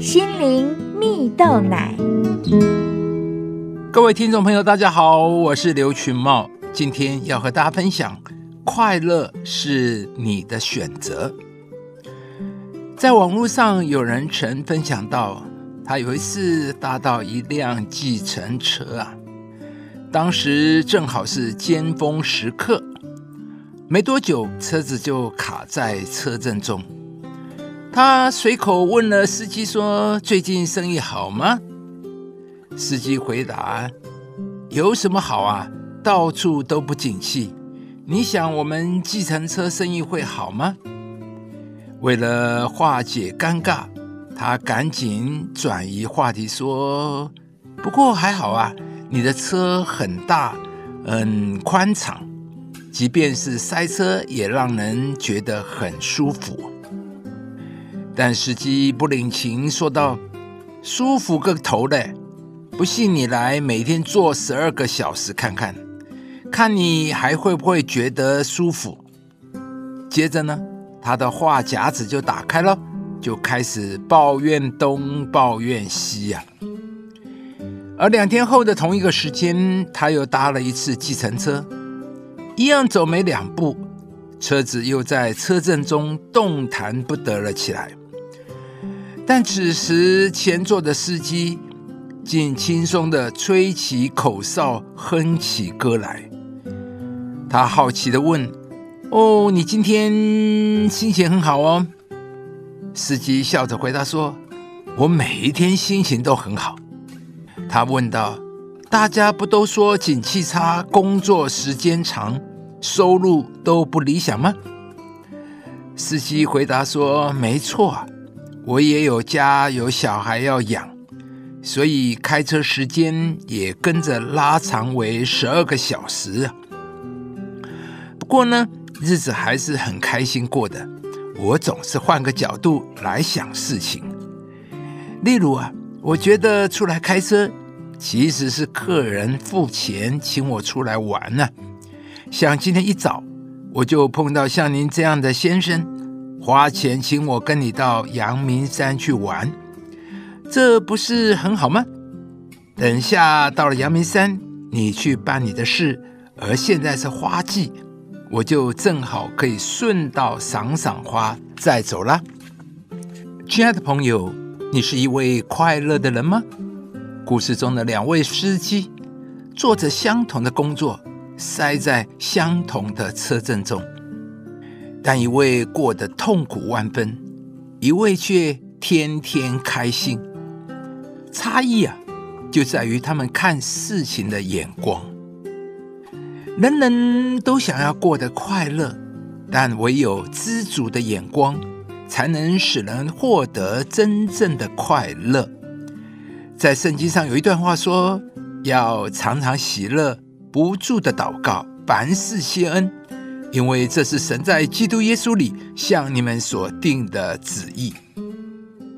心灵蜜豆奶。各位听众朋友，大家好，我是刘群茂，今天要和大家分享：快乐是你的选择。在网络上，有人曾分享到，他有一次搭到一辆计程车啊，当时正好是尖峰时刻，没多久车子就卡在车阵中。他随口问了司机说：“最近生意好吗？”司机回答：“有什么好啊？到处都不景气。你想我们计程车生意会好吗？”为了化解尴尬，他赶紧转移话题说：“不过还好啊，你的车很大，很宽敞，即便是塞车也让人觉得很舒服。”但司机不领情，说道：“舒服个头嘞！不信你来每天坐十二个小时看看，看你还会不会觉得舒服。”接着呢，他的话匣子就打开了，就开始抱怨东抱怨西呀。而两天后的同一个时间，他又搭了一次计程车，一样走没两步，车子又在车震中动弹不得了起来。但此时前座的司机竟轻松地吹起口哨，哼起歌来。他好奇地问：“哦，你今天心情很好哦？”司机笑着回答说：“我每一天心情都很好。”他问道：“大家不都说景气差，工作时间长，收入都不理想吗？”司机回答说：“没错。”我也有家有小孩要养，所以开车时间也跟着拉长为十二个小时。不过呢，日子还是很开心过的。我总是换个角度来想事情。例如啊，我觉得出来开车其实是客人付钱请我出来玩呢。像今天一早我就碰到像您这样的先生。花钱请我跟你到阳明山去玩，这不是很好吗？等下到了阳明山，你去办你的事，而现在是花季，我就正好可以顺道赏赏花再走了。亲爱的朋友，你是一位快乐的人吗？故事中的两位司机做着相同的工作，塞在相同的车阵中。但一位过得痛苦万分，一位却天天开心。差异啊，就在于他们看事情的眼光。人人都想要过得快乐，但唯有知足的眼光，才能使人获得真正的快乐。在圣经上有一段话说：“要常常喜乐，不住的祷告，凡事谢恩。”因为这是神在基督耶稣里向你们所定的旨意。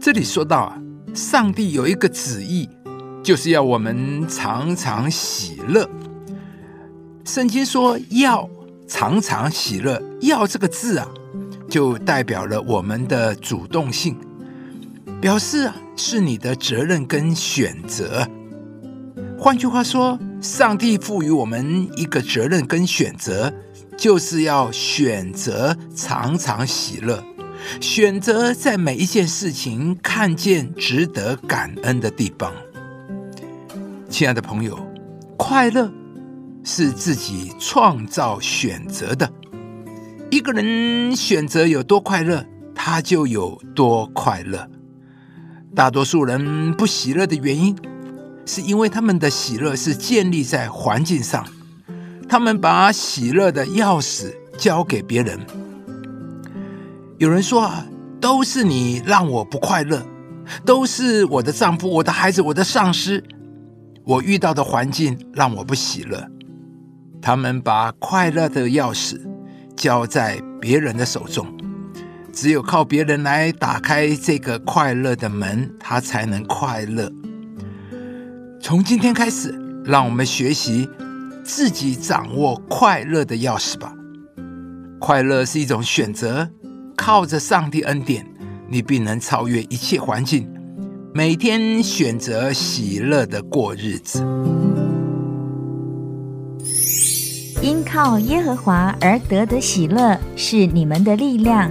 这里说到啊，上帝有一个旨意，就是要我们常常喜乐。圣经说要常常喜乐，要这个字啊，就代表了我们的主动性，表示啊是你的责任跟选择。换句话说，上帝赋予我们一个责任跟选择。就是要选择常常喜乐，选择在每一件事情看见值得感恩的地方。亲爱的朋友，快乐是自己创造选择的。一个人选择有多快乐，他就有多快乐。大多数人不喜乐的原因，是因为他们的喜乐是建立在环境上。他们把喜乐的钥匙交给别人。有人说啊，都是你让我不快乐，都是我的丈夫、我的孩子、我的上司，我遇到的环境让我不喜乐。他们把快乐的钥匙交在别人的手中，只有靠别人来打开这个快乐的门，他才能快乐。从今天开始，让我们学习。自己掌握快乐的钥匙吧。快乐是一种选择，靠着上帝恩典，你必能超越一切环境，每天选择喜乐的过日子。因靠耶和华而得的喜乐是你们的力量。